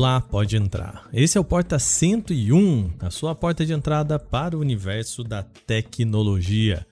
Olá, pode entrar. Esse é o Porta 101, a sua porta de entrada para o universo da tecnologia.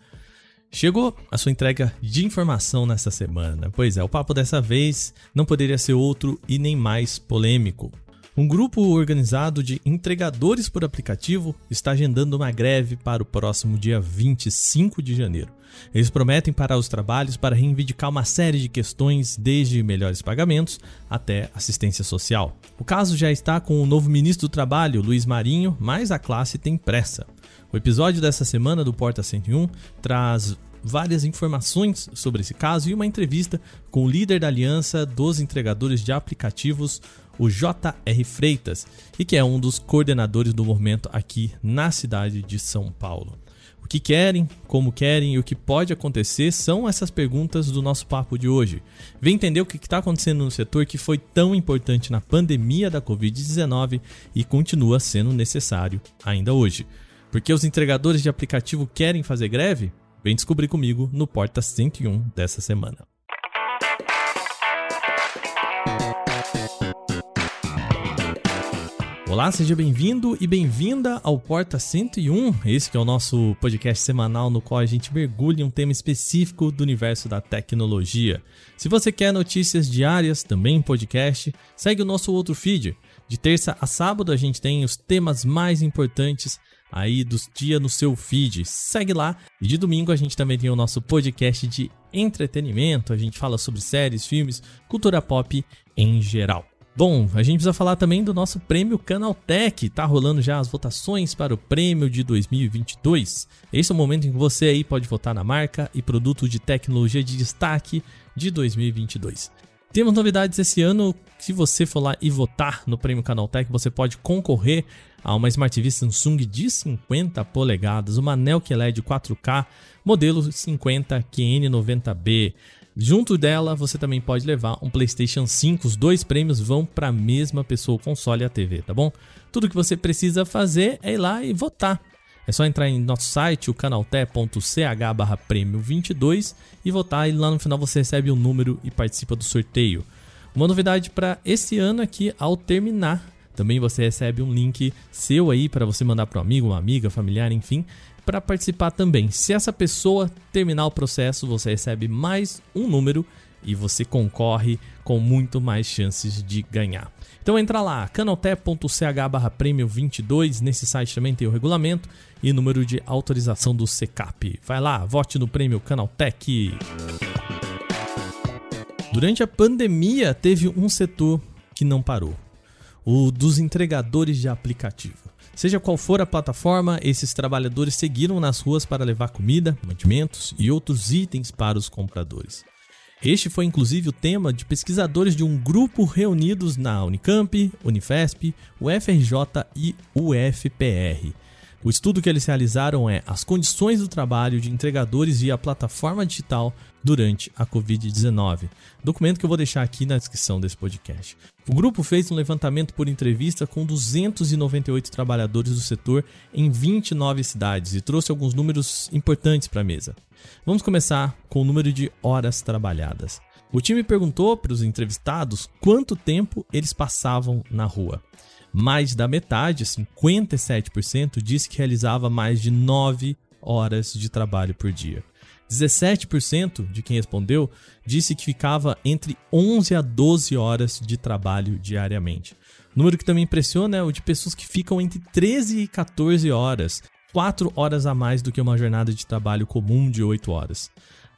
Chegou a sua entrega de informação nessa semana. Pois é, o papo dessa vez não poderia ser outro e nem mais polêmico. Um grupo organizado de entregadores por aplicativo está agendando uma greve para o próximo dia 25 de janeiro. Eles prometem parar os trabalhos para reivindicar uma série de questões, desde melhores pagamentos até assistência social. O caso já está com o novo ministro do Trabalho, Luiz Marinho, mas a classe tem pressa. O episódio dessa semana do Porta 101 traz várias informações sobre esse caso e uma entrevista com o líder da Aliança dos Entregadores de Aplicativos, o J.R. Freitas, e que é um dos coordenadores do movimento aqui na cidade de São Paulo. O que querem, como querem e o que pode acontecer são essas perguntas do nosso papo de hoje. Vem entender o que está acontecendo no setor que foi tão importante na pandemia da Covid-19 e continua sendo necessário ainda hoje. Porque os entregadores de aplicativo querem fazer greve? Vem descobrir comigo no Porta 101 dessa semana. Olá, seja bem-vindo e bem-vinda ao Porta 101. Esse é o nosso podcast semanal no qual a gente mergulha em um tema específico do universo da tecnologia. Se você quer notícias diárias, também em podcast, segue o nosso outro feed. De terça a sábado a gente tem os temas mais importantes aí dos dias no seu feed. Segue lá. E de domingo a gente também tem o nosso podcast de entretenimento. A gente fala sobre séries, filmes, cultura pop em geral. Bom, a gente precisa falar também do nosso prêmio Canaltech. Tá rolando já as votações para o prêmio de 2022. Esse é o momento em que você aí pode votar na marca e produto de tecnologia de destaque de 2022. Temos novidades esse ano. Se você for lá e votar no Prêmio Canaltech, você pode concorrer a uma Smart TV Samsung de 50 polegadas, uma Neo QLED 4K, modelo 50 QN90B. Junto dela, você também pode levar um PlayStation 5. Os dois prêmios vão para a mesma pessoa, o console e a TV, tá bom? Tudo que você precisa fazer é ir lá e votar. É só entrar em nosso site, o canalté.ch barra prêmio 22 e votar e lá no final você recebe o um número e participa do sorteio. Uma novidade para esse ano aqui, ao terminar, também você recebe um link seu aí para você mandar para um amigo, uma amiga, familiar, enfim, para participar também. Se essa pessoa terminar o processo, você recebe mais um número e você concorre com muito mais chances de ganhar. Então entra lá, canaltech.ch barra prêmio 22, nesse site também tem o regulamento e número de autorização do CECAP. Vai lá, vote no prêmio Canaltech. Durante a pandemia teve um setor que não parou, o dos entregadores de aplicativo. Seja qual for a plataforma, esses trabalhadores seguiram nas ruas para levar comida, mantimentos e outros itens para os compradores. Este foi inclusive o tema de pesquisadores de um grupo reunidos na Unicamp, Unifesp, UFRJ e UFPR. O estudo que eles realizaram é as condições do trabalho de entregadores via plataforma digital durante a Covid-19. Documento que eu vou deixar aqui na descrição desse podcast. O grupo fez um levantamento por entrevista com 298 trabalhadores do setor em 29 cidades e trouxe alguns números importantes para a mesa. Vamos começar com o número de horas trabalhadas. O time perguntou para os entrevistados quanto tempo eles passavam na rua. Mais da metade, 57%, disse que realizava mais de 9 horas de trabalho por dia. 17% de quem respondeu disse que ficava entre 11 a 12 horas de trabalho diariamente. Número que também impressiona é o de pessoas que ficam entre 13 e 14 horas, 4 horas a mais do que uma jornada de trabalho comum de 8 horas.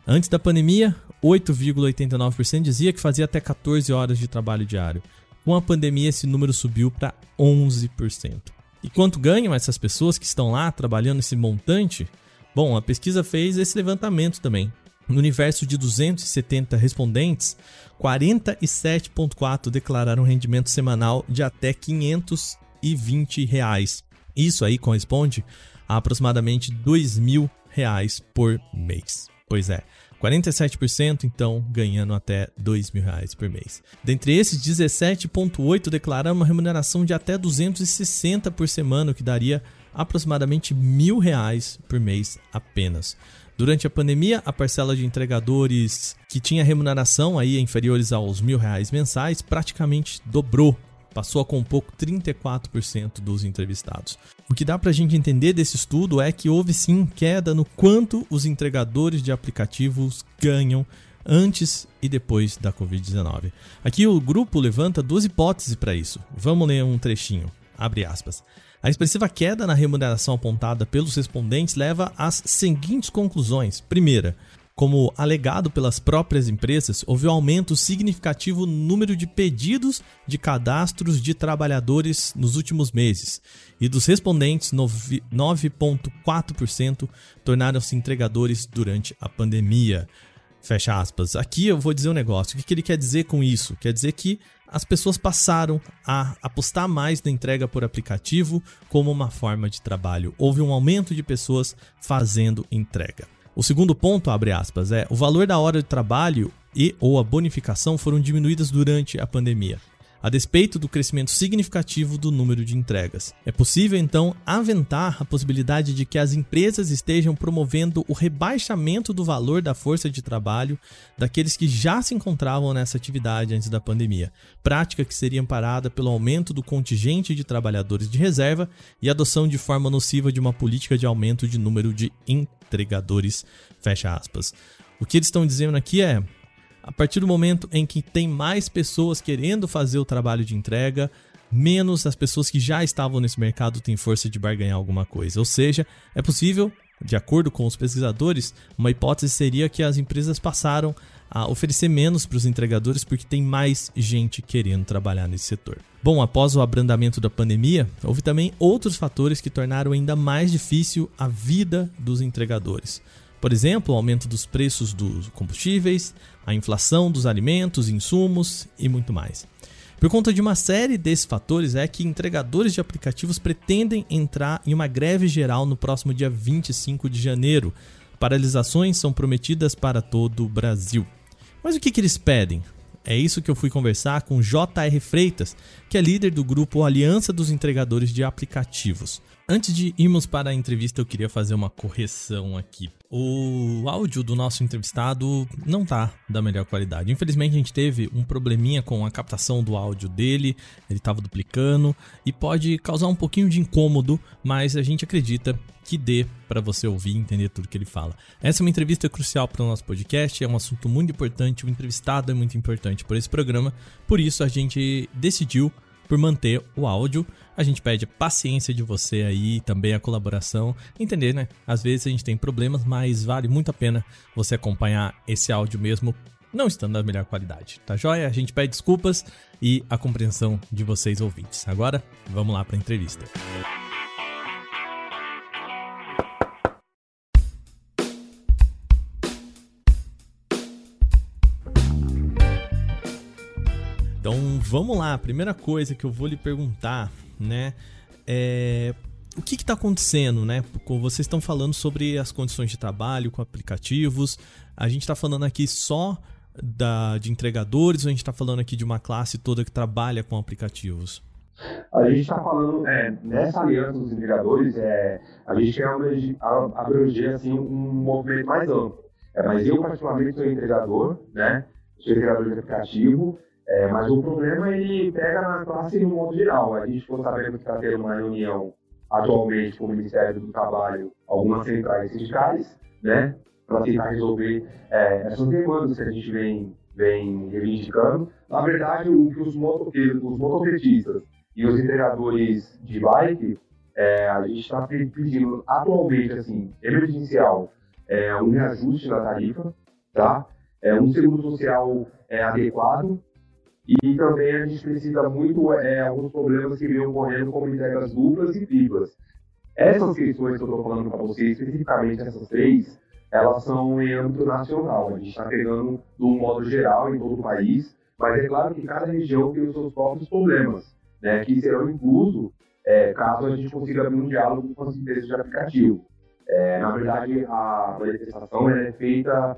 Antes da pandemia, 8,89% dizia que fazia até 14 horas de trabalho diário. Com a pandemia, esse número subiu para 11%. E quanto ganham essas pessoas que estão lá trabalhando esse montante? Bom, a pesquisa fez esse levantamento também. No universo de 270 respondentes, 47,4 declararam rendimento semanal de até 520 reais. Isso aí corresponde a aproximadamente 2.000 reais por mês. Pois é, 47% então ganhando até 2.000 reais por mês. Dentre esses, 17,8 declararam uma remuneração de até 260 por semana, o que daria aproximadamente mil reais por mês apenas. Durante a pandemia, a parcela de entregadores que tinha remuneração aí inferiores aos mil reais mensais praticamente dobrou. passou a compor 34% dos entrevistados. O que dá para a gente entender desse estudo é que houve sim queda no quanto os entregadores de aplicativos ganham antes e depois da Covid-19. Aqui o grupo levanta duas hipóteses para isso. Vamos ler um trechinho. Abre aspas. A expressiva queda na remuneração apontada pelos respondentes leva às seguintes conclusões. Primeira, como alegado pelas próprias empresas, houve um aumento significativo no número de pedidos de cadastros de trabalhadores nos últimos meses. E dos respondentes, 9,4% tornaram-se entregadores durante a pandemia. Fecha aspas. Aqui eu vou dizer um negócio. O que ele quer dizer com isso? Quer dizer que as pessoas passaram a apostar mais na entrega por aplicativo como uma forma de trabalho. Houve um aumento de pessoas fazendo entrega. O segundo ponto, abre aspas, é o valor da hora de trabalho e ou a bonificação foram diminuídas durante a pandemia a despeito do crescimento significativo do número de entregas. É possível então aventar a possibilidade de que as empresas estejam promovendo o rebaixamento do valor da força de trabalho daqueles que já se encontravam nessa atividade antes da pandemia, prática que seria amparada pelo aumento do contingente de trabalhadores de reserva e adoção de forma nociva de uma política de aumento de número de entregadores. Fecha aspas. O que eles estão dizendo aqui é a partir do momento em que tem mais pessoas querendo fazer o trabalho de entrega, menos as pessoas que já estavam nesse mercado têm força de barganhar alguma coisa. Ou seja, é possível, de acordo com os pesquisadores, uma hipótese seria que as empresas passaram a oferecer menos para os entregadores porque tem mais gente querendo trabalhar nesse setor. Bom, após o abrandamento da pandemia, houve também outros fatores que tornaram ainda mais difícil a vida dos entregadores. Por exemplo, o aumento dos preços dos combustíveis, a inflação dos alimentos, insumos e muito mais. Por conta de uma série desses fatores, é que entregadores de aplicativos pretendem entrar em uma greve geral no próximo dia 25 de janeiro. Paralisações são prometidas para todo o Brasil. Mas o que, que eles pedem? É isso que eu fui conversar com J.R. Freitas, que é líder do grupo Aliança dos Entregadores de Aplicativos. Antes de irmos para a entrevista, eu queria fazer uma correção aqui. O áudio do nosso entrevistado não tá da melhor qualidade. Infelizmente, a gente teve um probleminha com a captação do áudio dele, ele estava duplicando e pode causar um pouquinho de incômodo, mas a gente acredita que dê para você ouvir e entender tudo que ele fala. Essa é uma entrevista crucial para o nosso podcast, é um assunto muito importante, o entrevistado é muito importante por esse programa, por isso a gente decidiu por manter o áudio. A gente pede a paciência de você aí, também a colaboração. Entender, né? Às vezes a gente tem problemas, mas vale muito a pena você acompanhar esse áudio mesmo, não estando da melhor qualidade. Tá joia? A gente pede desculpas e a compreensão de vocês ouvintes. Agora, vamos lá para a entrevista. Então vamos lá, a primeira coisa que eu vou lhe perguntar, né, é o que está acontecendo, né? Vocês estão falando sobre as condições de trabalho com aplicativos. A gente está falando aqui só da, de entregadores ou a gente está falando aqui de uma classe toda que trabalha com aplicativos? A gente está falando, é, nessa aliança dos entregadores, é, a gente quer abranger assim, um movimento mais amplo. É, mas eu, particularmente, sou entregador, né? Sou entregador de aplicativo é, mas o problema ele pega na classe no modo geral. A gente ficou sabendo que está tendo uma reunião atualmente com o Ministério do Trabalho, algumas centrais sindicais, né, para tentar resolver é, essas demandas que a gente vem, vem reivindicando. Na verdade, o que os motoqueiros, os e os entregadores de bike, é, a gente está pedindo atualmente, assim, emergencial, é, um reajuste na tarifa, tá? É, um seguro social é, adequado e também a gente precisa muito é, alguns problemas que vêm ocorrendo, como entregas duplas e triplas. Essas questões que eu estou falando para vocês, especificamente essas três, elas são em âmbito nacional. A gente está pegando de um modo geral em todo o país, mas é claro que cada região tem os seus próprios problemas, né, que serão incluso é, caso a gente consiga abrir um diálogo com as empresas de aplicativo. É, na verdade, a manifestação é feita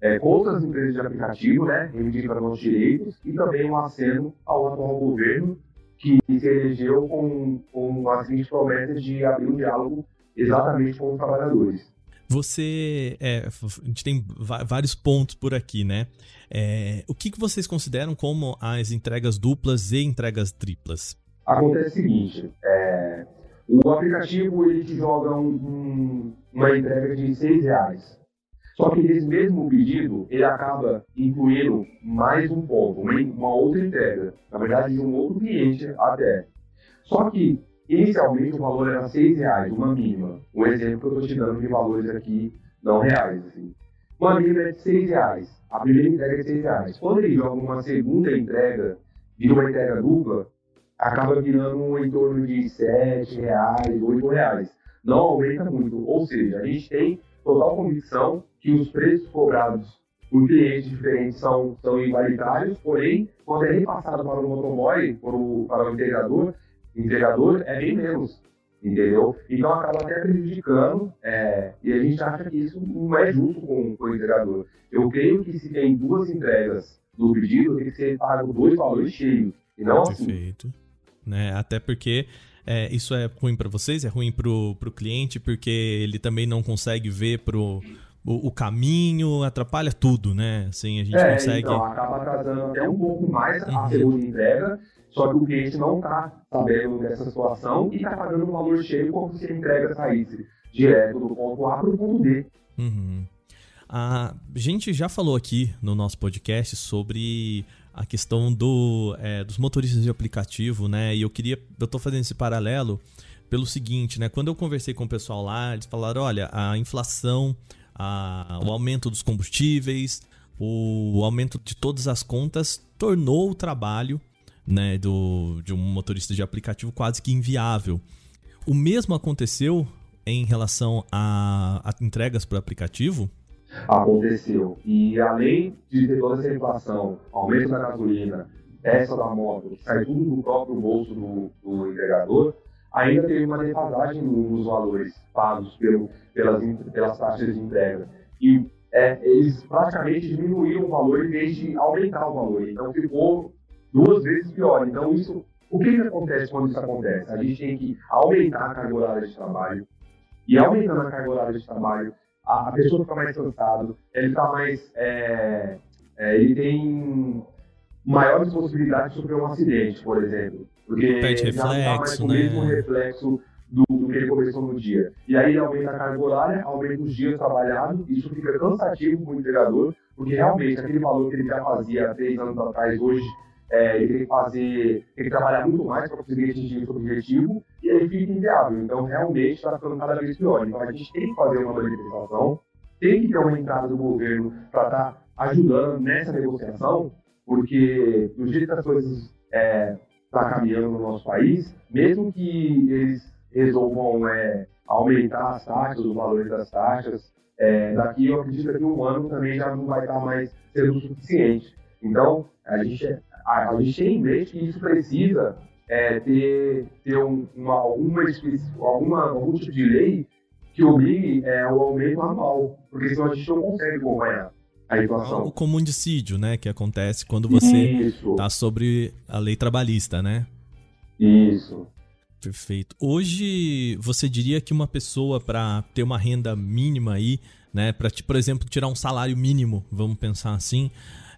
é, contra as empresas de aplicativo, né, para nossos direitos, e também um aceno ao atual governo, que se elegeu com, com as seguintes promessas de abrir um diálogo exatamente com os trabalhadores. Você. É, a gente tem vários pontos por aqui, né? É, o que, que vocês consideram como as entregas duplas e entregas triplas? Acontece o seguinte: é, o aplicativo ele te joga um, um, uma entrega de seis reais. Só que nesse mesmo pedido, ele acaba incluindo mais um ponto, uma, outra entrega. Na verdade, de um outro cliente até. Só que Inicialmente o valor era seis reais, uma mínima. Um exemplo que eu estou te dando de valores aqui não reais. Assim. Uma mínima é de seis reais. A primeira entrega é seis reais. Quando ele joga uma segunda entrega, vira uma entrega dupla, acaba virando em torno de sete reais, oito reais. Não aumenta muito. Ou seja, a gente tem total convicção que os preços cobrados por clientes diferentes são, são igualitários, porém, quando é repassado para o motoboy, para o, para o integrador, entregador é bem menos, entendeu? Então acaba até prejudicando é, e a gente acha que isso não é justo com, com o entregador. Eu creio que se tem duas entregas no pedido, tem que ser pago dois valores cheios, e não assim. Perfeito. Né? Até porque é, isso é ruim para vocês, é ruim pro, pro cliente, porque ele também não consegue ver pro, o, o, caminho, atrapalha tudo, né? Assim, a gente é, consegue. Então, acaba atrasando até um pouco mais a uhum. segunda entrega só que o cliente não está sabendo dessa situação e está pagando um valor cheio como se a entrega saísse direto do ponto A para o ponto B. Uhum. A gente já falou aqui no nosso podcast sobre a questão do, é, dos motoristas de aplicativo, né? E eu queria. Eu estou fazendo esse paralelo pelo seguinte, né? Quando eu conversei com o pessoal lá, eles falaram: olha, a inflação, a, o aumento dos combustíveis, o aumento de todas as contas tornou o trabalho né, do, de um motorista de aplicativo quase que inviável. O mesmo aconteceu em relação a, a entregas por aplicativo? Aconteceu. E além de ter toda essa inflação, aumento da gasolina, essa da moto, sai tudo do próprio bolso do, do entregador, ainda teve uma defasagem nos valores pagos pelo, pelas, pelas taxas de entrega. E é, eles praticamente diminuíram o valor em vez de aumentar o valor. Então ficou duas vezes pior. Então, isso, o que, que acontece quando isso acontece? A gente tem que aumentar a carga horária de trabalho, e aumentando a carga horária de trabalho, a, a pessoa fica mais cansada, ele está mais. É, é, ele tem maiores possibilidades de sofrer um acidente, por exemplo. Porque Perde já reflexo, tá o mesmo né? reflexo do, do, que ele começou no dia. E aí ele aumenta a carga horária, aumenta os dias trabalhados, isso fica cansativo para o entregador, porque realmente aquele valor que ele já fazia há três anos atrás, hoje é, ele tem que fazer, tem que trabalhar muito mais para conseguir atingir esse objetivo e aí fica inviável. Então, realmente, está ficando cada vez pior. Então, a gente tem que fazer uma manifestação, tem que ter uma entrada do governo para estar tá ajudando nessa negociação, porque do jeito que as coisas é, tá caminhando no nosso país, mesmo que eles resolvam é, aumentar as taxas, os valores das taxas, é, daqui eu acredito que um ano também já não vai estar mais sendo suficiente. Então, a gente a, a gente tem em mente que isso precisa é, ter, ter um, uma, alguma, alguma, algum tipo de lei que obrigue é, o aumento anual, porque senão a gente não consegue acompanhar a inflação. O comundicídio, né, que acontece quando você está sobre a lei trabalhista, né? Isso. Perfeito. Hoje, você diria que uma pessoa para ter uma renda mínima aí, né, para, por exemplo, tirar um salário mínimo, vamos pensar assim,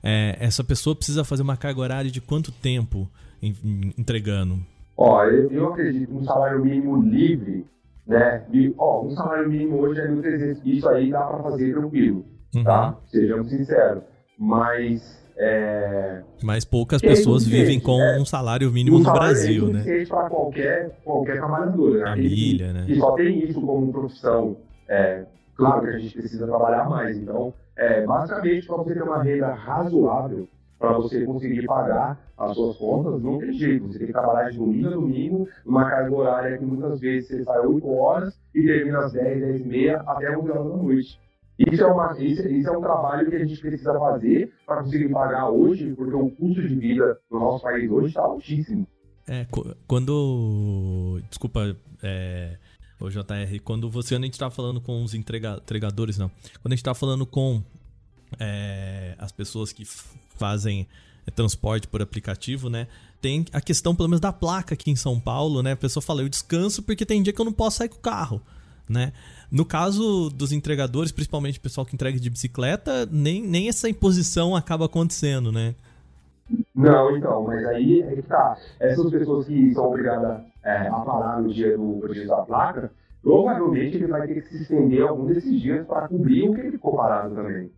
é, essa pessoa precisa fazer uma carga horária de quanto tempo em, em, entregando? Ó, eu, eu acredito que um salário mínimo livre, né? Ó, um salário mínimo hoje é 1.300, isso aí dá para fazer tranquilo, uhum. tá? Sejamos sinceros. Mas é... Mas poucas pessoas vivem com é, um salário mínimo um salário no Brasil, né? para qualquer, qualquer trabalhador. Né? Família, que, né? Que só tem isso como profissão. É, claro que a gente precisa trabalhar mais. Então, é, basicamente, para você ter uma renda razoável, para você conseguir pagar as suas contas, não tem jeito. Você tem que trabalhar de domingo a domingo, numa carga horária que muitas vezes você sai 8 horas e termina às 10, 10 e meia, até 11 horas da noite. Isso é, uma, isso, isso é um trabalho que a gente precisa fazer para conseguir pagar hoje, porque o custo de vida no nosso país hoje está altíssimo. É, quando. Desculpa, é, o JR, quando você, gente estava falando com os entrega, entregadores, não. Quando a gente estava falando com é, as pessoas que fazem é, transporte por aplicativo, né? Tem a questão, pelo menos, da placa aqui em São Paulo, né? A pessoa fala, eu descanso porque tem dia que eu não posso sair com o carro. né? No caso dos entregadores, principalmente o pessoal que entrega de bicicleta, nem, nem essa imposição acaba acontecendo, né? Não, então, mas aí é que tá. Essas pessoas que são obrigadas é, a parar no dia do registro da placa, provavelmente ele vai ter que se estender algum desses dias para cobrir o que ele ficou parado também.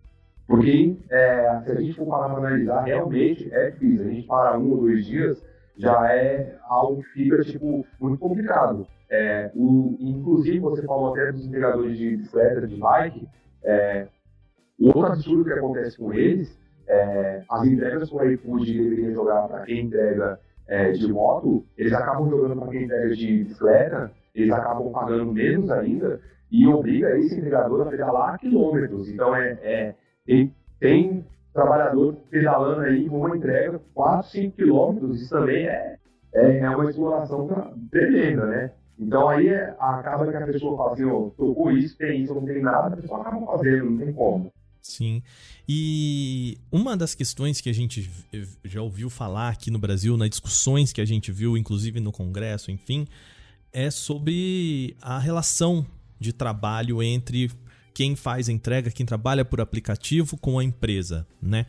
Porque é, se a gente for parar para analisar, realmente é difícil. A gente parar um ou dois dias já é algo que fica tipo, muito complicado. É, o, inclusive, você falou até dos entregadores de bicicleta, de bike. É, outro absurdo que acontece com eles, é, as entregas o iFood deveria jogar para quem entrega é, de moto, eles acabam jogando para quem entrega de bicicleta, eles acabam pagando menos ainda e obriga esse entregador a pedalar quilômetros. Então, é, é tem, tem trabalhador pedalando aí com uma entrega 4, 5 quilômetros, isso também é, é, é uma exploração tremenda, né? Então aí é, acaba que a pessoa fala assim, oh, tocou isso, tem isso, não tem nada, a pessoa acaba fazendo, não tem como. Sim. E uma das questões que a gente já ouviu falar aqui no Brasil, nas discussões que a gente viu, inclusive no Congresso, enfim, é sobre a relação de trabalho entre quem faz entrega, quem trabalha por aplicativo com a empresa, né?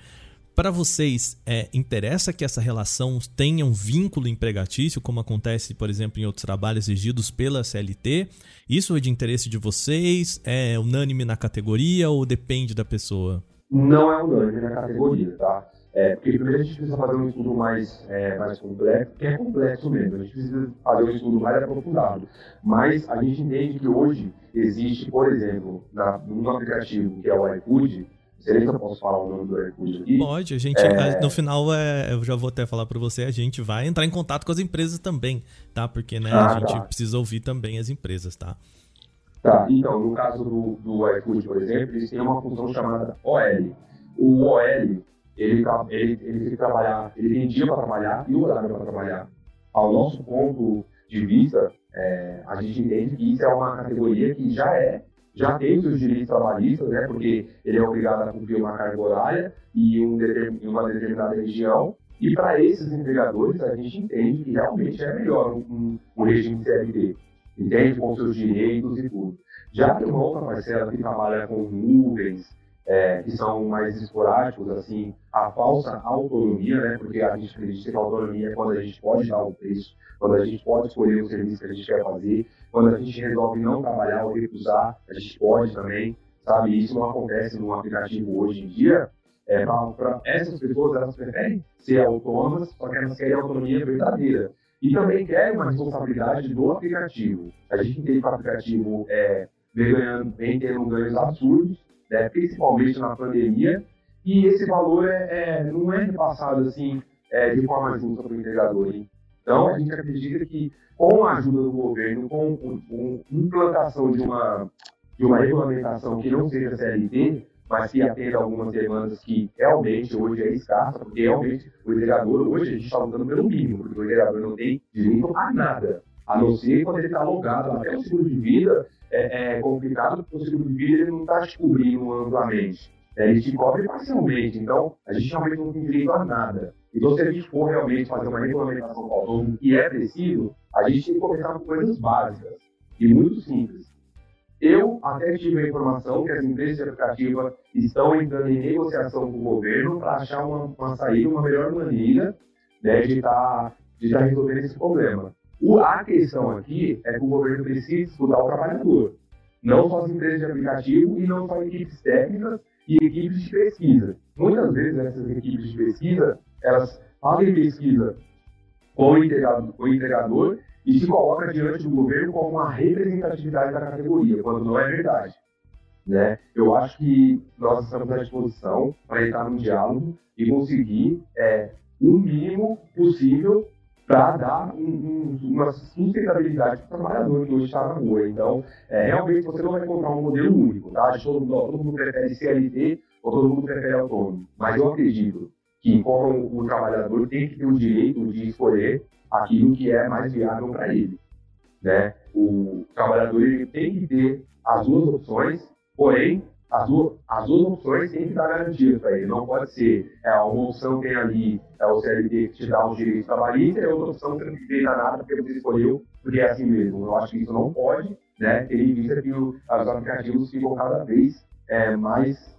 Para vocês, é, interessa que essa relação tenha um vínculo empregatício, como acontece, por exemplo, em outros trabalhos exigidos pela CLT? Isso é de interesse de vocês? É unânime na categoria ou depende da pessoa? Não é unânime na categoria, tá? É, porque primeiro a gente precisa fazer um estudo mais, é, mais complexo, que é complexo mesmo, a gente precisa fazer um estudo mais aprofundado. Mas a gente entende que hoje existe, por exemplo, na, num aplicativo que é o iFood, sei se eu posso falar o nome do iFood aqui. Pode, a gente, é... no final, é, eu já vou até falar para você, a gente vai entrar em contato com as empresas também, tá? Porque, né, ah, a gente tá. precisa ouvir também as empresas, tá? Tá, então, no caso do, do iFood, por exemplo, eles têm uma função chamada OL. O OL, ele, ele, ele tem que trabalhar, ele tem dia para trabalhar e horário para trabalhar. Ao nosso ponto de vista, é, a gente entende que isso é uma categoria que já é já tem seus direitos trabalhistas, né, porque ele é obrigado a cumprir uma carga horária e um em uma determinada região. E para esses empregadores, a gente entende que realmente é melhor um, um regime CLT, entende? Com seus direitos e tudo. Já tem uma outra parcela que trabalha com nuvens, é, que são mais esporádicos, assim, a falsa autonomia, né? Porque a gente acredita que a autonomia é quando a gente pode dar o preço, quando a gente pode escolher o serviço que a gente quer fazer, quando a gente resolve não trabalhar ou recusar, a gente pode também, sabe? Isso não acontece no aplicativo hoje em dia. É, para essas pessoas, elas preferem ser autônomas, só que elas querem autonomia verdadeira. E também querem uma responsabilidade do aplicativo. A gente entende que o aplicativo é, vem, ganhando, vem tendo ganhos absurdos, né, principalmente na pandemia, e esse valor é, é não é repassado assim é, de forma justa para o integrador. Hein? Então, a gente acredita que com a ajuda do governo, com, com, com implantação de uma, de uma regulamentação que não seja CLT, mas que atenda algumas demandas que realmente hoje é escassa, porque realmente o integrador, hoje a gente está lutando pelo mínimo, porque o integrador não tem direito a nada, a não ser quando ele está logado até o seguro de vida, é, é complicado porque o seguro de vida ele não está te cobrindo amplamente. É, ele te cobre parcialmente, então a gente realmente não tem direito a nada. Então, se a gente for realmente fazer uma regulamentação autônoma e é preciso, a gente tem que começar com coisas básicas e muito simples. Eu até tive a informação que as empresas de aplicativa estão entrando em negociação com o governo para achar uma, uma saída, uma melhor maneira né, de estar tá, de tá resolvendo esse problema. O, a questão aqui é que o governo precisa estudar o trabalhador, não só as empresas de aplicativo e não só equipes técnicas e equipes de pesquisa. Muitas vezes essas equipes de pesquisa, elas fazem pesquisa com o integrador, com o e se coloca diante do governo como uma representatividade da categoria, quando não é verdade. Né? Eu acho que nós estamos à disposição para entrar no diálogo e conseguir é, o mínimo possível para dar um, um, uma sustentabilidade para o trabalhador que hoje está na rua. Então, é, realmente você não vai encontrar um modelo único, tá? Todo, mundo, todo mundo prefere CLT ou todo mundo prefere autônomo. Mas eu acredito que, como o trabalhador tem que ter o direito de escolher aquilo que é mais viável para ele. Né? O trabalhador ele tem que ter as duas opções, porém, as duas, as duas opções têm que dar garantias para ele. Não pode ser é, uma opção tem ali é o CLT que te dá os direitos trabalhistas e a outra opção que não te dá nada porque você escolheu, porque é assim mesmo. Eu acho que isso não pode né, tendo em vista que os aplicativos ficam cada vez é, mais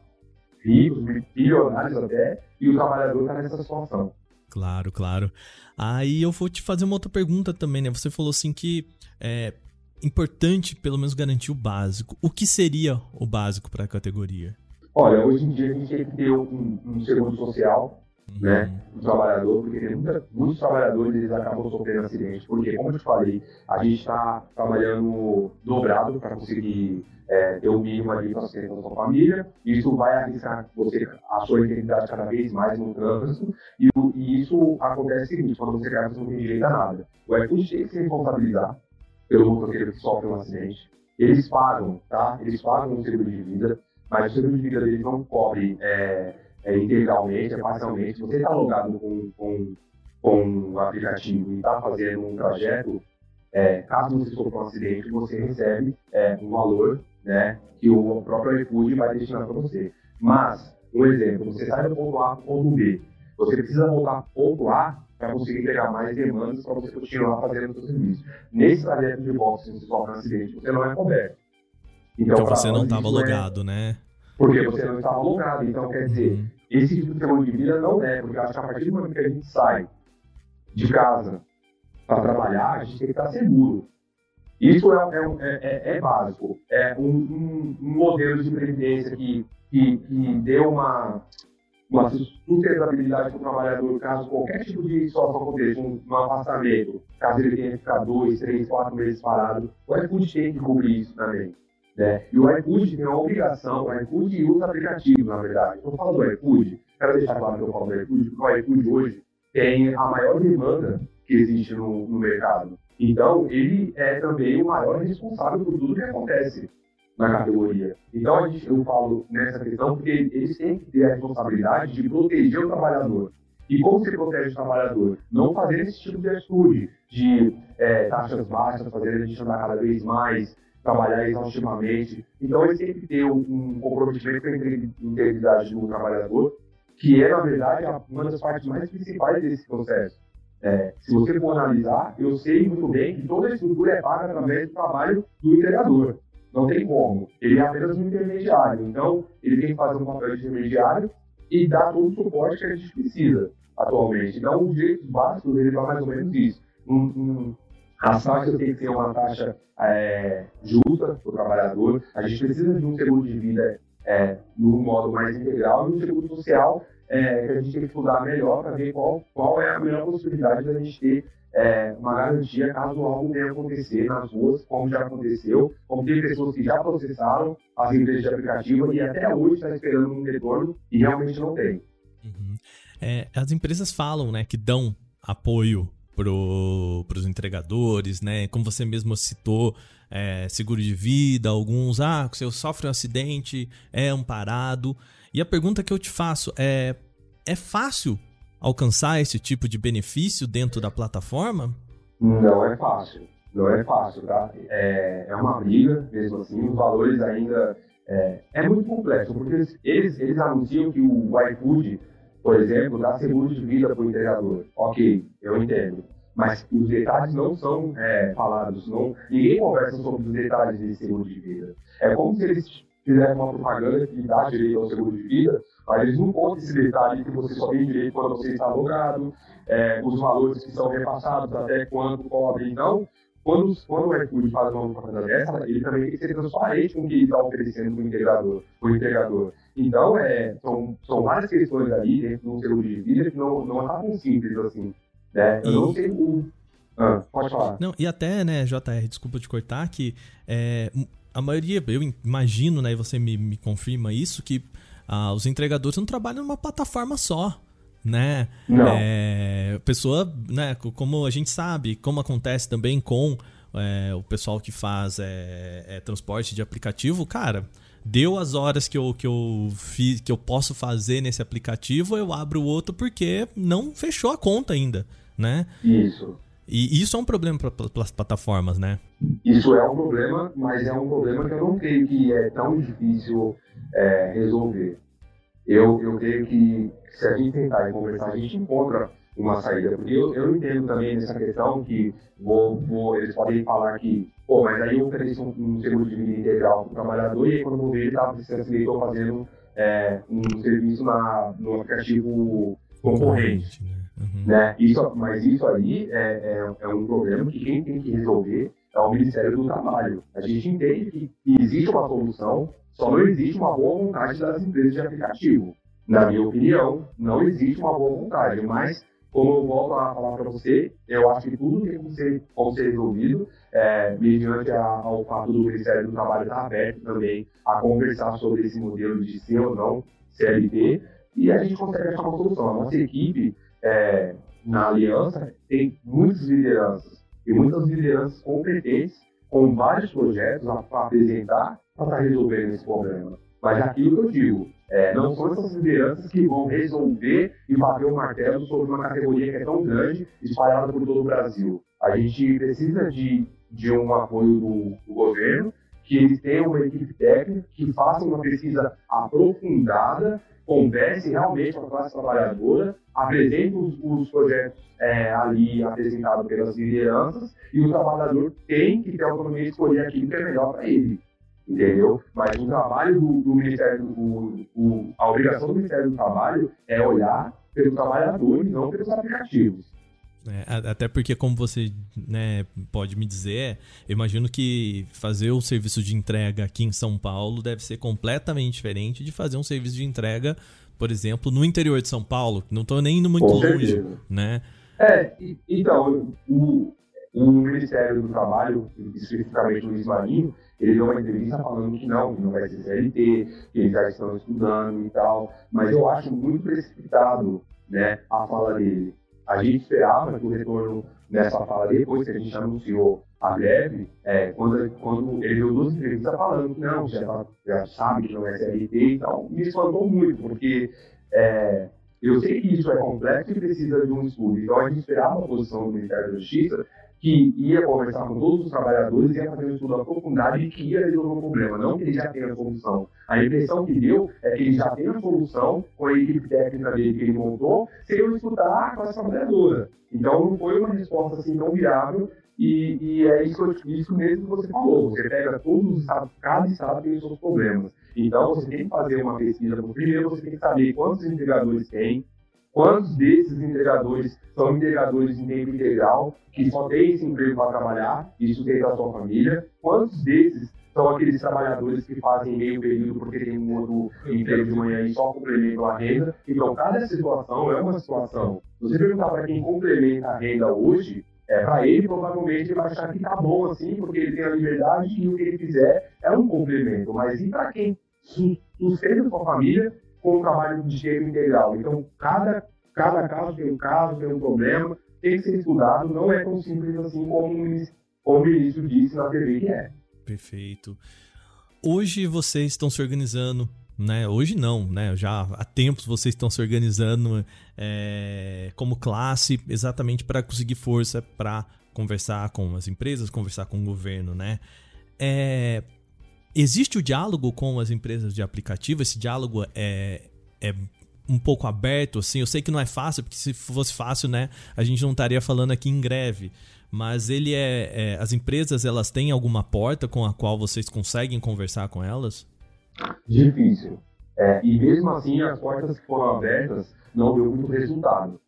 ricos, bilionários até, e o trabalhador está nessa situação. Claro, claro. Aí eu vou te fazer uma outra pergunta também, né? Você falou assim que é importante pelo menos garantir o básico. O que seria o básico para a categoria? Olha, hoje em dia a gente tem que ter um, um seguro social, uhum. né, do trabalhador, porque tem muita, muitos trabalhadores eles acabam sofrendo acidente, porque, como eu te falei, a gente está trabalhando dobrado para conseguir é, ter o mínimo ali para sustentar a sua família, isso vai arriscar você, a sua integridade cada vez mais no trânsito, e, e isso acontece o seguinte, quando você cai, você não tem direito a nada. O iFood tem que se responsabilizar pelo motoqueiro que sofre um acidente, eles pagam, tá? Eles pagam o seguro de vida, mas o seguro de vida deles não cobre é, é, integralmente, é parcialmente. Você está logado com, com, com o aplicativo e está fazendo um trajeto, é, caso você sofra um acidente, você recebe é, um valor né, que o próprio iFood vai destinar para você. Mas, um exemplo, você sai do ponto A para o ponto B, você precisa voltar para o ponto A para conseguir entregar mais demandas para você continuar fazendo o seu serviço. Nesse trajeto de volta, se você sofre um acidente, você não é coberto. Então, então você não estava é logado, é... né? Porque você não estava logado. Então, quer dizer, uhum. esse tipo de seguro de vida não é, porque acho que a partir do momento que a gente sai de casa para trabalhar, a gente tem que estar seguro. Isso é, é, é, é básico. É um, um, um, modelo de previdência que, que, que deu uma, uma sustentabilidade para o trabalhador caso qualquer tipo de situação aconteça, um, afastamento, caso ele tenha que ficar dois, três, quatro meses parado, o iFood tem que cobrir isso também. Né? E o iFood tem uma obrigação, o iFood usa aplicativo, na verdade. Eu falo do iFood, quero deixar claro que eu falo do iFood, porque o iFood hoje tem a maior demanda que existe no, no mercado. Então, ele é também o maior responsável por tudo que acontece na categoria. Então, a gente, eu falo nessa questão porque eles têm que ter a responsabilidade de proteger o trabalhador. E como se protege o trabalhador? Não fazer esse tipo de atitude de é, taxas baixas, fazer a gente andar cada vez mais, trabalhar exaustivamente. Então, eles têm que ter um, um comprometimento com a integridade do trabalhador, que é, na verdade, uma das partes mais principais desse processo. É, se você for analisar, eu sei muito bem que toda a estrutura é paga através do trabalho do entregador. Não tem como. Ele é apenas um intermediário. Então, ele tem que fazer um papel de intermediário e dar todo o suporte que a gente precisa atualmente. Então, os direitos básicos, ele vai mais ou menos isso. Um, um, as taxas que ser uma taxa é, justa para o trabalhador. A gente precisa de um seguro de vida é, modo mais integral e um seguro social é, que a gente tem que estudar melhor para ver qual, qual é a melhor possibilidade da gente ter é, uma garantia caso algo venha acontecer nas ruas, como já aconteceu, como tem pessoas que já processaram as empresas de aplicativo e até hoje está esperando um retorno e realmente não tem. Uhum. É, as empresas falam né, que dão apoio para os entregadores, né? Como você mesmo citou, é, seguro de vida, alguns, ah, se eu sofre um acidente, é amparado. E a pergunta que eu te faço é: é fácil alcançar esse tipo de benefício dentro da plataforma? Não é fácil, não é fácil, tá? É, é uma briga, mesmo assim, os valores ainda é, é muito complexo, porque eles, eles, eles anunciam que o iFood por exemplo, dar seguro de vida para o entregador. Ok, eu entendo. Mas os detalhes não são é, falados, não, ninguém conversa sobre os detalhes desse seguro de vida. É como se eles fizessem uma propaganda que dá direito ao seguro de vida, mas eles não contam esse detalhe que você só tem direito quando você está logado, é, os valores que são repassados, até quanto cobre. Então, quando, quando o iFood faz uma propaganda dessa, ele também tem que ser transparente com o que ele está oferecendo para o integrador. Integrador. Então, é, são, são várias questões ali dentro do seguro de vida que não, não é tão simples assim. Né? Eu e... não sei o. Ah, pode falar. Não, e até, né, JR, desculpa te cortar, que é, a maioria, eu imagino, né, e você me, me confirma isso, que ah, os entregadores não trabalham numa plataforma só né? Não. É, pessoa, né? Como a gente sabe, como acontece também com é, o pessoal que faz é, é, transporte de aplicativo, cara, deu as horas que eu, que eu fiz, que eu posso fazer nesse aplicativo, eu abro o outro porque não fechou a conta ainda, né? Isso. E isso é um problema para as plataformas, né? Isso é um problema, mas é um problema que eu não creio que é tão difícil é, resolver. Eu, eu creio que se a gente tentar conversar, a gente encontra uma saída. Porque eu, eu entendo também nessa questão que vou, vou, eles podem falar que, pô, mas aí eu ofereço um, um seguro de vida integral para o trabalhador e aí quando eu ver ele estava estou fazendo é, um serviço na, no aplicativo concorrente. Né? Uhum. Né? Isso, mas isso aí é, é, é, um problema que quem tem que resolver é o Ministério do Trabalho. A gente entende que existe uma solução, só não existe uma boa vontade das empresas de aplicativo. Na minha opinião, não existe uma boa vontade, mas como eu volto a falar para você, eu acho que tudo tem que ser, como ser resolvido, é, mediante a, ao fato do Ministério do Trabalho estar aberto também a conversar sobre esse modelo de sim ou não CLT, e a gente consegue achar uma solução. A nossa equipe é, na aliança tem muitas lideranças, e muitas lideranças competentes, com vários projetos a, apresentar para resolvendo esse problema. Mas aquilo que eu digo, é, não são essas lideranças que vão resolver e bater o martelo sobre uma categoria que é tão grande, espalhada por todo o Brasil. A gente precisa de, de um apoio do, do governo, que eles tenham uma equipe técnica, que faça uma pesquisa aprofundada, converse realmente com a classe trabalhadora, apresente os, os projetos é, ali apresentados pelas lideranças, e o trabalhador tem que ter autonomia de escolher aquilo que é melhor para ele entendeu? Mas o trabalho do, do Ministério, o, o, a obrigação do Ministério do Trabalho é olhar pelo trabalhador e não pelos aplicativos. É, até porque, como você né, pode me dizer, eu imagino que fazer o serviço de entrega aqui em São Paulo deve ser completamente diferente de fazer um serviço de entrega, por exemplo, no interior de São Paulo, não estou nem indo muito Com longe, certeza. né? É, então, o, o Ministério do Trabalho, especificamente o Luiz Marinho, ele deu uma entrevista falando que não, que não vai ser CLT, que eles já estão estudando e tal, mas eu acho muito precipitado né, a fala dele. A gente esperava que o retorno nessa fala, depois que a gente anunciou a greve, é, quando, quando ele deu duas entrevistas falando que não, já, tá, já sabe que não é CLT e tal, me espantou muito, porque é, eu sei que isso é complexo e precisa de um estudo. Então a gente esperava a posição do Ministério da Justiça que ia conversar com todos os trabalhadores, ia fazer um estudo da profundidade e que ia resolver o problema, não que ele já tenha a solução. A impressão que deu é que ele já tem a solução com a equipe técnica dele que ele montou, sem eu escutar com essa trabalhadora. Então não foi uma resposta assim tão viável e, e, é isso, isso mesmo que você falou. Você pega todos os estados, cada estado tem os seus problemas. Então você tem que fazer uma pesquisa. Primeiro você tem que saber quantos entregadores tem, Quantos desses entregadores são entregadores em tempo integral, que só têm esse emprego para trabalhar e sustentar a sua família? Quantos desses são aqueles trabalhadores que fazem meio período porque tem um outro emprego de manhã e só complementam a renda? Então, cada situação é uma situação. Você perguntar para quem complementa a renda hoje, é, para ele, provavelmente, ele vai achar que tá bom assim, porque ele tem a liberdade e o que ele fizer é um complemento. Mas e para quem sustenta sua família, com o trabalho de tempo integral. Então, cada, cada caso tem um caso, tem um problema, tem que ser estudado, não é tão simples assim como, como o ministro disse na TV que é. Perfeito. Hoje vocês estão se organizando né? Hoje não, né? Já há tempos vocês estão se organizando é, como classe exatamente para conseguir força para conversar com as empresas, conversar com o governo, né? É, Existe o diálogo com as empresas de aplicativo? Esse diálogo é, é um pouco aberto, assim? Eu sei que não é fácil, porque se fosse fácil, né, a gente não estaria falando aqui em greve. Mas ele é, é as empresas, elas têm alguma porta com a qual vocês conseguem conversar com elas? Difícil. É, e mesmo assim, as portas que foram abertas não deu muito resultado.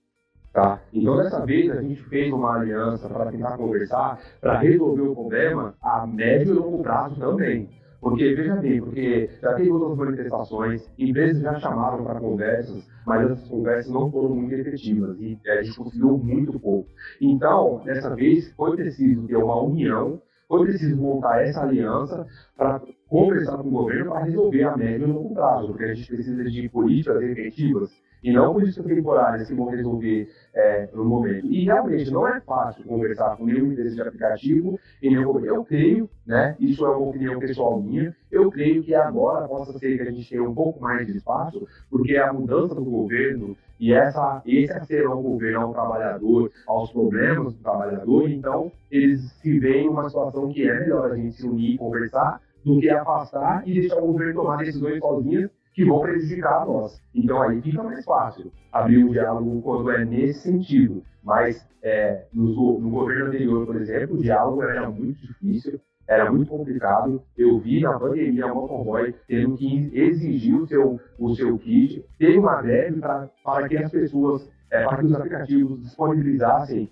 Tá? Então, dessa vez, a gente fez uma aliança para tentar conversar, para resolver o problema a médio e longo prazo também. Porque, veja bem, porque já teve outras manifestações, empresas já chamaram para conversas, mas essas conversas não foram muito efetivas e a gente conseguiu muito pouco. Então, dessa vez, foi preciso ter uma união, foi preciso montar essa aliança para conversar com o governo para resolver a médio e longo prazo, porque a gente precisa de políticas efetivas e não políticas temporárias que vão resolver é, no momento. E realmente não é fácil conversar com nenhum empresa de aplicativo e nenhum Eu creio, né, isso é uma opinião pessoal minha, eu creio que agora possa ser que a gente tenha um pouco mais de espaço, porque a mudança do governo e essa, esse acerão ao governo, ao trabalhador, aos problemas do trabalhador, então eles se veem uma situação que é melhor a gente se unir e conversar do que afastar e deixar o governo tomar decisões sozinhas que vão prejudicar a nós. Então aí fica mais fácil abrir o diálogo quando é nesse sentido. Mas é, no, no, governo anterior, por exemplo, o diálogo era muito difícil, era muito complicado. Eu vi na pandemia a motoboy tendo que exigir o seu, o seu kit. Teve uma greve para que as pessoas, é, para que os aplicativos disponibilizassem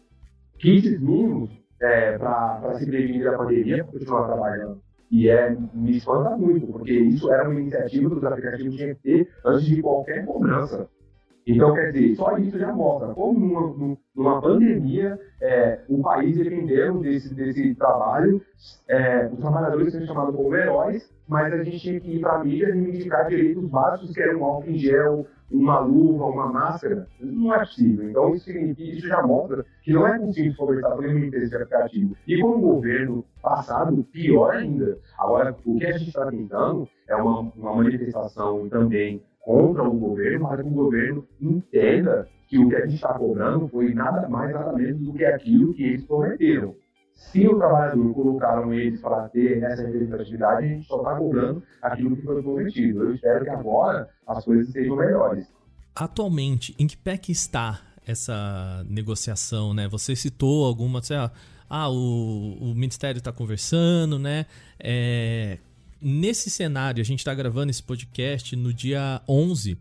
kits mínimos é, para se prevenir da pandemia, para continuar trabalhando. E é, me espanta muito, porque isso era uma iniciativa que os aplicativos tinham que antes de qualquer cobrança. Então, quer dizer, só isso já mostra como numa, numa pandemia é, o país dependendo desse, desse trabalho, é, os trabalhadores sendo chamados como heróis, mas a gente tinha que ir para a mídia reivindicar direitos básicos, que eram álcool em gel, uma luva, uma máscara. Não é possível. Então, isso, isso já mostra que não é possível nenhuma empresa de aplicativo. E com o governo passado, pior ainda. Agora, o que a gente está tentando é uma, uma manifestação também contra o governo, mas que o governo entenda que o que a gente está cobrando foi nada mais, nada menos do que aquilo que eles prometeram. Se o trabalhador colocaram eles para ter essa representatividade, a gente só está cobrando aquilo que foi prometido. Eu espero que agora as coisas sejam melhores. Atualmente, em que pé que está essa negociação, né? Você citou algumas, ah, o, o Ministério está conversando, né? É, nesse cenário, a gente está gravando esse podcast no dia 11,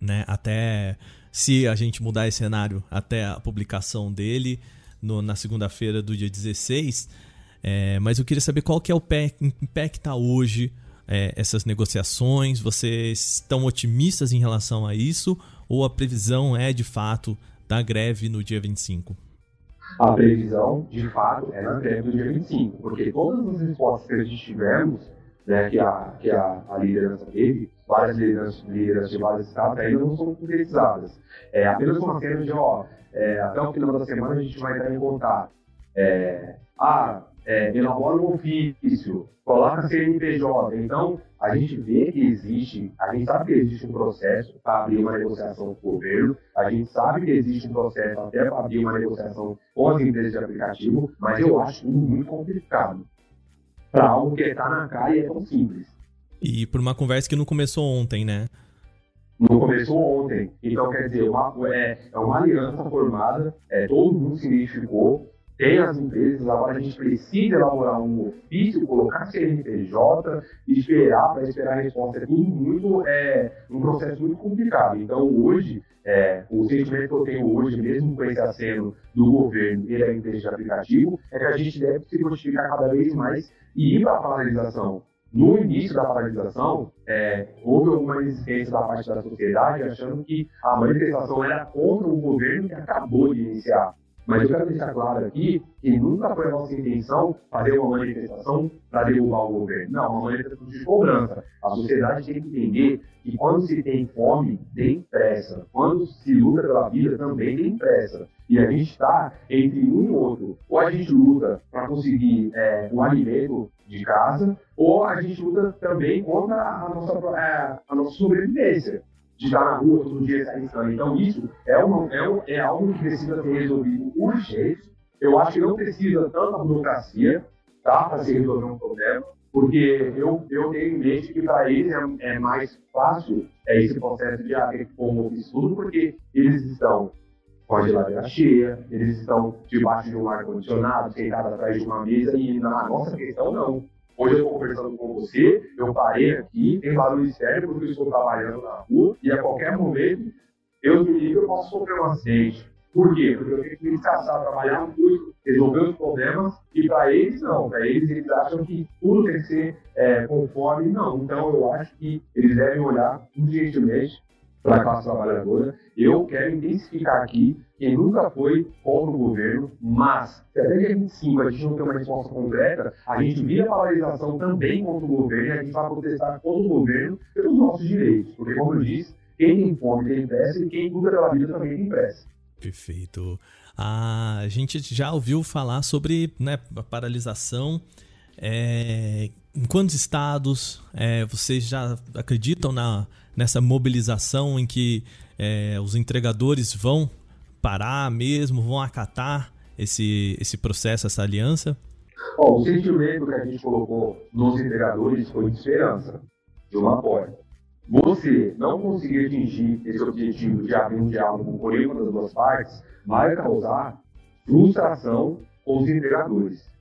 né? Até se a gente mudar esse cenário até a publicação dele no, na segunda-feira do dia 16. É, mas eu queria saber qual que é o pé, em pé que está hoje é, essas negociações. Vocês estão otimistas em relação a isso? Ou a previsão é de fato da greve no dia 25? A previsão, de fato, é na greve do dia 25, porque todas as respostas que a gente tivemos né, que, a, que a, a liderança teve, várias lideranças, lideranças de vários estados ainda não são concretizadas. É apenas uma cena de, ó, é, até o final da semana a gente vai entrar em contato. É, ah, é, elabora um ofício, coloca CNPJ. Então, a gente vê que existe, a gente sabe que existe um processo para abrir uma negociação com o governo, a gente sabe que existe um processo até para abrir uma negociação com as empresas de aplicativo, mas eu acho tudo muito complicado para algo que está na cara e é tão simples. E por uma conversa que não começou ontem, né? Não começou ontem. Então, quer dizer, uma, é, é uma aliança formada, é, todo mundo se identificou, tem as empresas, agora a gente precisa elaborar um ofício, colocar CNPJ esperar, para esperar a resposta. É tudo muito, é, um processo muito complicado. Então, hoje, é, o sentimento que eu tenho hoje, mesmo com esse aceno do governo e da empresa de aplicativo, é que a gente deve se justificar cada vez mais e ir para a paralisação. No início da paralisação, é, houve alguma resistência da parte da sociedade, achando que a manifestação era contra o governo que acabou de iniciar. Mas eu quero deixar claro aqui que nunca foi a nossa intenção fazer uma manifestação para derrubar o governo. Não, uma manifestação de cobrança. A sociedade tem que entender que quando se tem fome, tem pressa. Quando se luta pela vida, também tem pressa. E a gente está entre um e outro. Ou a gente luta para conseguir é, o alimento de casa, ou a gente luta também contra a nossa, é, a nossa sobrevivência de estar na rua todo dia sair Então, isso é, uma, é, é algo que precisa ser resolvido urgente. Eu acho que não precisa tanta burocracia tá, para se resolver um problema, porque eu, eu tenho em mente que para eles é, é, mais fácil é, esse processo de abrir como estudo, porque eles estão com a geladeira cheia, eles estão debaixo de um ar-condicionado, sentados atrás de uma mesa, e na nossa questão, não. Hoje eu estou conversando com você, eu parei aqui, tem barulho externo porque eu estou trabalhando na rua e a qualquer momento eu me ligo eu posso sofrer um acidente. Por quê? Porque eu tenho que me descansar, trabalhar muito, resolver os problemas e para eles não. Para eles, eles acham que tudo tem que ser é, conforme. Não. Então eu acho que eles devem olhar urgentemente para a classe trabalhadora. Eu quero intensificar aqui quem nunca foi contra o governo, mas se até dia 25 a gente não tem uma resposta concreta, a gente vira a paralisação também contra o governo e a gente vai protestar contra o governo pelos nossos direitos. Porque, como eu disse, quem tem fome tem pressa e quem luta pela vida também tem pressa. Perfeito. A gente já ouviu falar sobre né, a paralisação. É, em quantos estados é, vocês já acreditam na, nessa mobilização em que é, os entregadores vão parar mesmo, vão acatar esse, esse processo, essa aliança? Bom, o sentimento que a gente colocou nos entregadores foi de esperança, de um apoio. você não conseguir atingir esse objetivo de abrir um diálogo com nenhuma das duas partes, vai causar frustração com os integradores.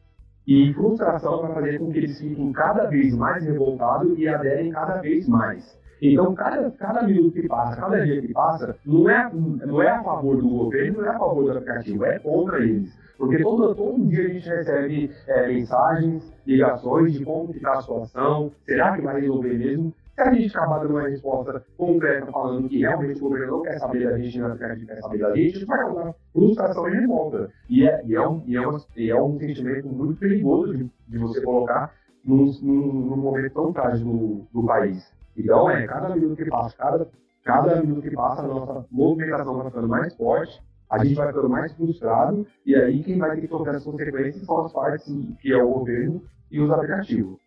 E frustração vai fazer com que eles fiquem cada vez mais revoltados e aderem cada vez mais. Então, cada, cada minuto que passa, cada dia que passa, não é, não é a favor do governo, não é a favor do aplicativo, é contra eles. Porque todo, todo dia a gente recebe é, mensagens, ligações de como está a situação, será que vai resolver mesmo? Se a gente acabar dando uma resposta concreta falando que realmente o governo não quer saber da gente, não quer saber da gente, vai causar frustração e revolta. E é, e é, um, e é, uma, e é um sentimento muito perigoso de, de você colocar num, num, num, momento tão trágico do, do país. Então, é, cada minuto que passa, cada, cada minuto que passa, a nossa movimentação vai ficando mais forte, a gente vai ficando mais frustrado, e aí quem vai ter que sofrer as consequências são as partes que é o governo e os aplicativos.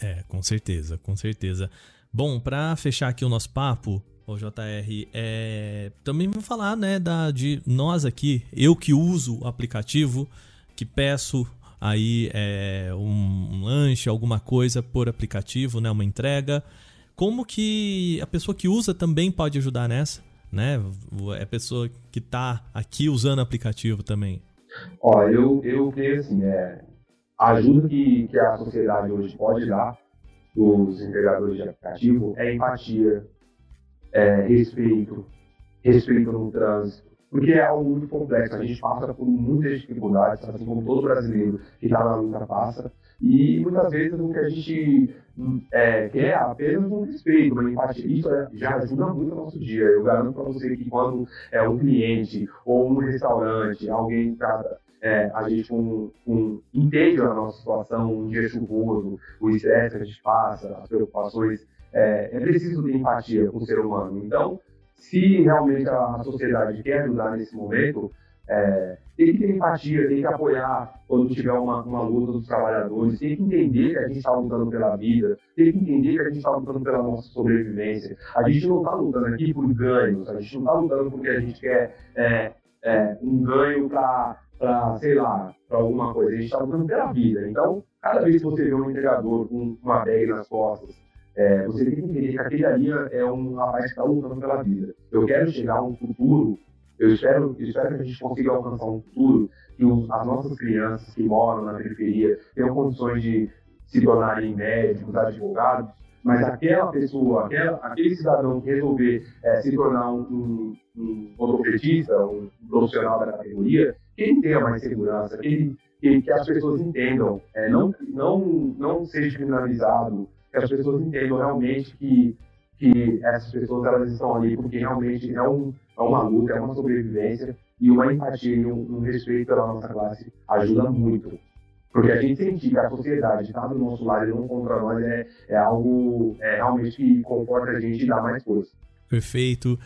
É, com certeza, com certeza. Bom, para fechar aqui o nosso papo, o JR, é, também vou falar, né, da, de nós aqui, eu que uso o aplicativo, que peço aí é, um, lanche, alguma coisa por aplicativo, né, uma entrega. Como que a pessoa que usa também pode ajudar nessa, né? É a pessoa que está aqui usando o aplicativo também. Ó, eu, eu assim, é, a ajuda que, que a sociedade hoje pode dar dos integradores de aplicativo é empatia, é respeito, respeito no trânsito, porque é algo muito complexo. A gente passa por muitas dificuldades, assim como todo brasileiro que está na luta passa, e muitas vezes o que a gente é, quer é apenas um respeito, uma empatia. Isso é, já ajuda muito no nosso dia. Eu garanto para você que quando é um cliente ou um restaurante, alguém está é, a gente um, um, entende a nossa situação, um dia chuvoso, o estresse que a gente passa, as preocupações, é, é preciso ter empatia com o ser humano. Então, se realmente a sociedade quer ajudar nesse momento, é, tem que ter empatia, tem que apoiar quando tiver uma, uma luta dos trabalhadores, tem que entender que a gente está lutando pela vida, tem que entender que a gente está lutando pela nossa sobrevivência. A gente não está lutando aqui por ganhos, a gente não está lutando porque a gente quer é, é, um ganho para para, sei lá, para alguma coisa. A gente está lutando pela vida. Então, cada vez que você vê um entregador com uma bag nas costas, é, você tem que entender que aquele ali é um rapaz que está lutando pela vida. Eu quero chegar a um futuro, eu espero, eu espero que a gente consiga alcançar um futuro que os, as nossas crianças que moram na periferia tenham condições de se tornarem médicos, advogados, mas aquela pessoa, aquela, aquele cidadão que resolver é, se tornar um, um, um um profissional da categoria, que ele tenha mais segurança, que, ele, que, que as pessoas entendam, é, não, não, não seja criminalizado, que as pessoas entendam realmente que, que essas pessoas elas estão ali porque realmente é, um, é uma luta, é uma sobrevivência e uma empatia e um, um respeito pela nossa classe ajuda muito. Porque a gente sentir que a sociedade está do nosso lado e não contra nós é, é algo é, realmente que comporta a gente e dá mais força. Perfeito.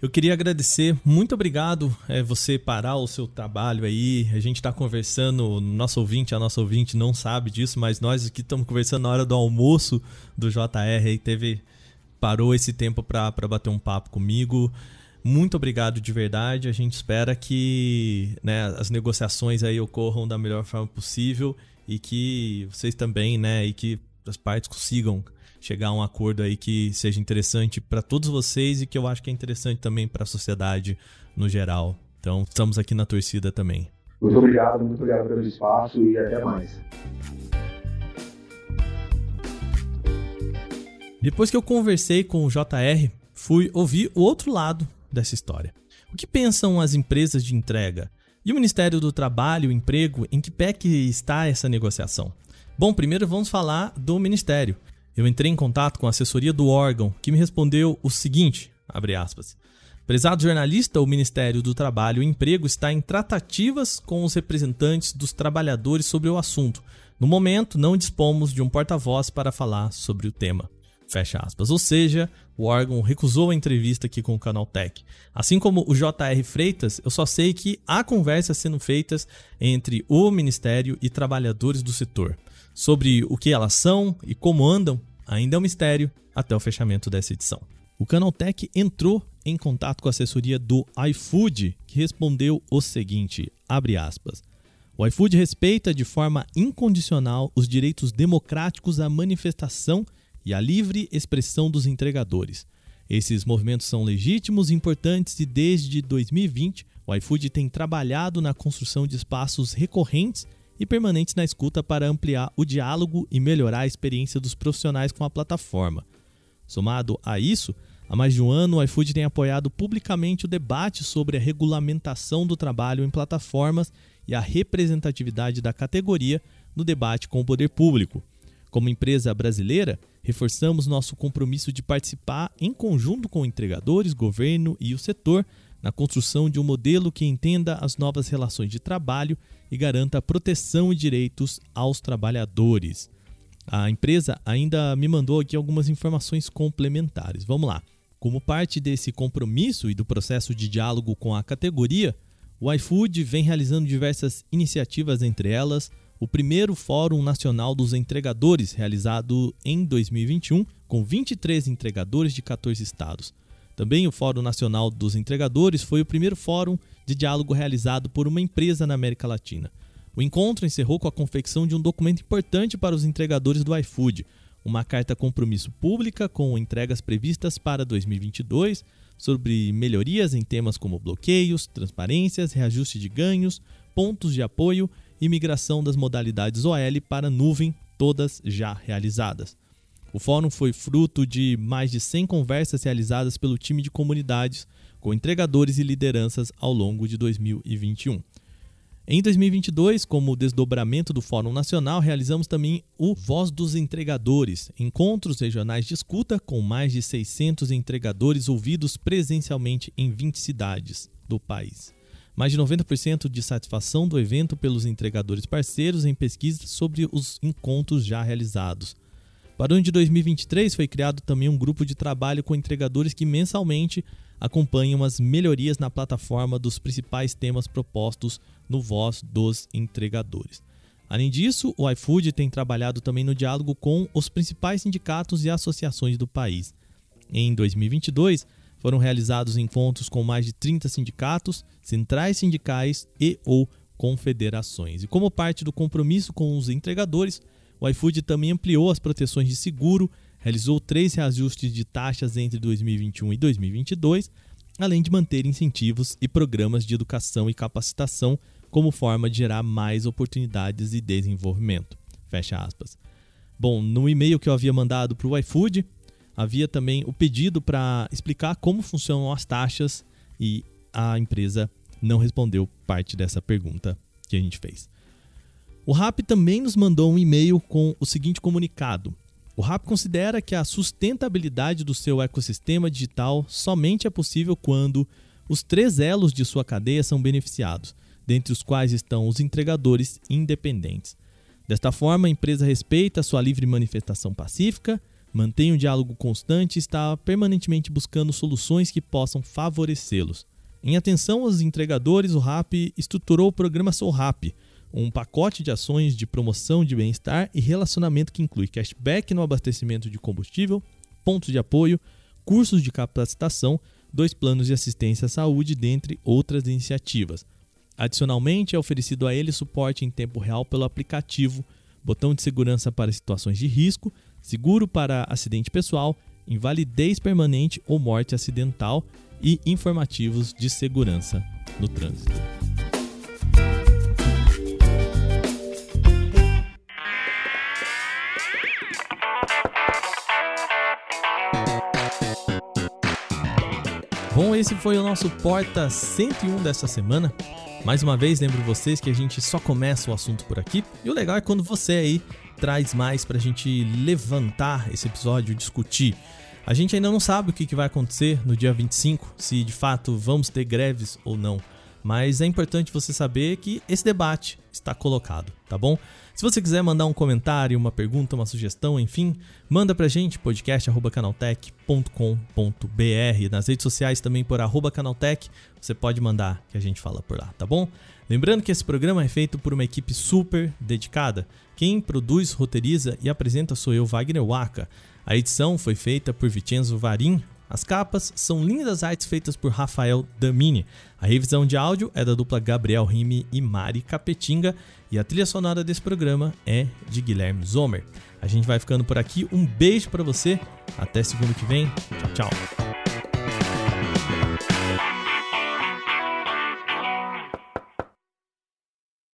Eu queria agradecer, muito obrigado é, você parar o seu trabalho aí. A gente está conversando, nosso ouvinte, a nossa ouvinte não sabe disso, mas nós aqui estamos conversando na hora do almoço do JR e teve parou esse tempo para bater um papo comigo. Muito obrigado de verdade. A gente espera que né, as negociações aí ocorram da melhor forma possível e que vocês também, né, e que as partes consigam chegar a um acordo aí que seja interessante para todos vocês e que eu acho que é interessante também para a sociedade no geral. Então, estamos aqui na torcida também. Muito obrigado, muito obrigado pelo espaço e até mais. Depois que eu conversei com o JR, fui ouvir o outro lado dessa história. O que pensam as empresas de entrega? E o Ministério do Trabalho e Emprego, em que pé que está essa negociação? Bom, primeiro vamos falar do Ministério. Eu entrei em contato com a assessoria do órgão, que me respondeu o seguinte, abre aspas, Prezado jornalista, o Ministério do Trabalho e Emprego está em tratativas com os representantes dos trabalhadores sobre o assunto. No momento, não dispomos de um porta-voz para falar sobre o tema. Fecha aspas. Ou seja, o órgão recusou a entrevista aqui com o Canal Tech. Assim como o JR Freitas, eu só sei que há conversas sendo feitas entre o Ministério e trabalhadores do setor. Sobre o que elas são e como andam, ainda é um mistério até o fechamento dessa edição. O Canaltech entrou em contato com a assessoria do iFood, que respondeu o seguinte, aspas, o iFood respeita de forma incondicional os direitos democráticos à manifestação e a livre expressão dos entregadores. Esses movimentos são legítimos e importantes e desde 2020 o iFood tem trabalhado na construção de espaços recorrentes e permanentes na escuta para ampliar o diálogo e melhorar a experiência dos profissionais com a plataforma. Somado a isso, há mais de um ano o iFood tem apoiado publicamente o debate sobre a regulamentação do trabalho em plataformas e a representatividade da categoria no debate com o poder público. Como empresa brasileira, reforçamos nosso compromisso de participar em conjunto com entregadores, governo e o setor na construção de um modelo que entenda as novas relações de trabalho e garanta proteção e direitos aos trabalhadores. A empresa ainda me mandou aqui algumas informações complementares. Vamos lá. Como parte desse compromisso e do processo de diálogo com a categoria, o iFood vem realizando diversas iniciativas, entre elas o primeiro Fórum Nacional dos Entregadores, realizado em 2021, com 23 entregadores de 14 estados. Também o Fórum Nacional dos Entregadores foi o primeiro fórum de diálogo realizado por uma empresa na América Latina. O encontro encerrou com a confecção de um documento importante para os entregadores do iFood, uma carta compromisso pública com entregas previstas para 2022 sobre melhorias em temas como bloqueios, transparências, reajuste de ganhos, pontos de apoio e migração das modalidades OL para nuvem, todas já realizadas. O fórum foi fruto de mais de 100 conversas realizadas pelo time de comunidades com entregadores e lideranças ao longo de 2021. Em 2022, como desdobramento do Fórum Nacional, realizamos também o Voz dos Entregadores, encontros regionais de escuta com mais de 600 entregadores ouvidos presencialmente em 20 cidades do país. Mais de 90% de satisfação do evento pelos entregadores parceiros em pesquisas sobre os encontros já realizados. Para o ano de 2023, foi criado também um grupo de trabalho com entregadores que mensalmente acompanham as melhorias na plataforma dos principais temas propostos no Voz dos Entregadores. Além disso, o iFood tem trabalhado também no diálogo com os principais sindicatos e associações do país. Em 2022, foram realizados encontros com mais de 30 sindicatos, centrais sindicais e ou confederações. E como parte do compromisso com os entregadores, o iFood também ampliou as proteções de seguro, realizou três reajustes de taxas entre 2021 e 2022, além de manter incentivos e programas de educação e capacitação como forma de gerar mais oportunidades e desenvolvimento. Fecha aspas. Bom, no e-mail que eu havia mandado para o iFood, havia também o pedido para explicar como funcionam as taxas e a empresa não respondeu parte dessa pergunta que a gente fez. O RAP também nos mandou um e-mail com o seguinte comunicado. O RAP considera que a sustentabilidade do seu ecossistema digital somente é possível quando os três elos de sua cadeia são beneficiados, dentre os quais estão os entregadores independentes. Desta forma, a empresa respeita sua livre manifestação pacífica, mantém um diálogo constante e está permanentemente buscando soluções que possam favorecê-los. Em atenção aos entregadores, o RAP estruturou o programa Sou Rap, um pacote de ações de promoção de bem-estar e relacionamento que inclui cashback no abastecimento de combustível, pontos de apoio, cursos de capacitação, dois planos de assistência à saúde, dentre outras iniciativas. Adicionalmente, é oferecido a ele suporte em tempo real pelo aplicativo, botão de segurança para situações de risco, seguro para acidente pessoal, invalidez permanente ou morte acidental e informativos de segurança no trânsito. Esse foi o nosso Porta 101 dessa semana. Mais uma vez, lembro vocês que a gente só começa o assunto por aqui. E o legal é quando você aí traz mais pra gente levantar esse episódio, discutir. A gente ainda não sabe o que vai acontecer no dia 25, se de fato vamos ter greves ou não. Mas é importante você saber que esse debate está colocado, tá bom? Se você quiser mandar um comentário, uma pergunta, uma sugestão, enfim, manda pra gente, podcast.canaltech.com.br. Nas redes sociais também por canaltech, você pode mandar que a gente fala por lá, tá bom? Lembrando que esse programa é feito por uma equipe super dedicada. Quem produz, roteiriza e apresenta sou eu, Wagner Waka. A edição foi feita por Vicenzo Varim, As capas são lindas artes feitas por Rafael Damini. A revisão de áudio é da dupla Gabriel Rime e Mari Capetinga e a trilha sonora desse programa é de Guilherme Zomer. A gente vai ficando por aqui. Um beijo para você. Até segunda que vem. Tchau, tchau.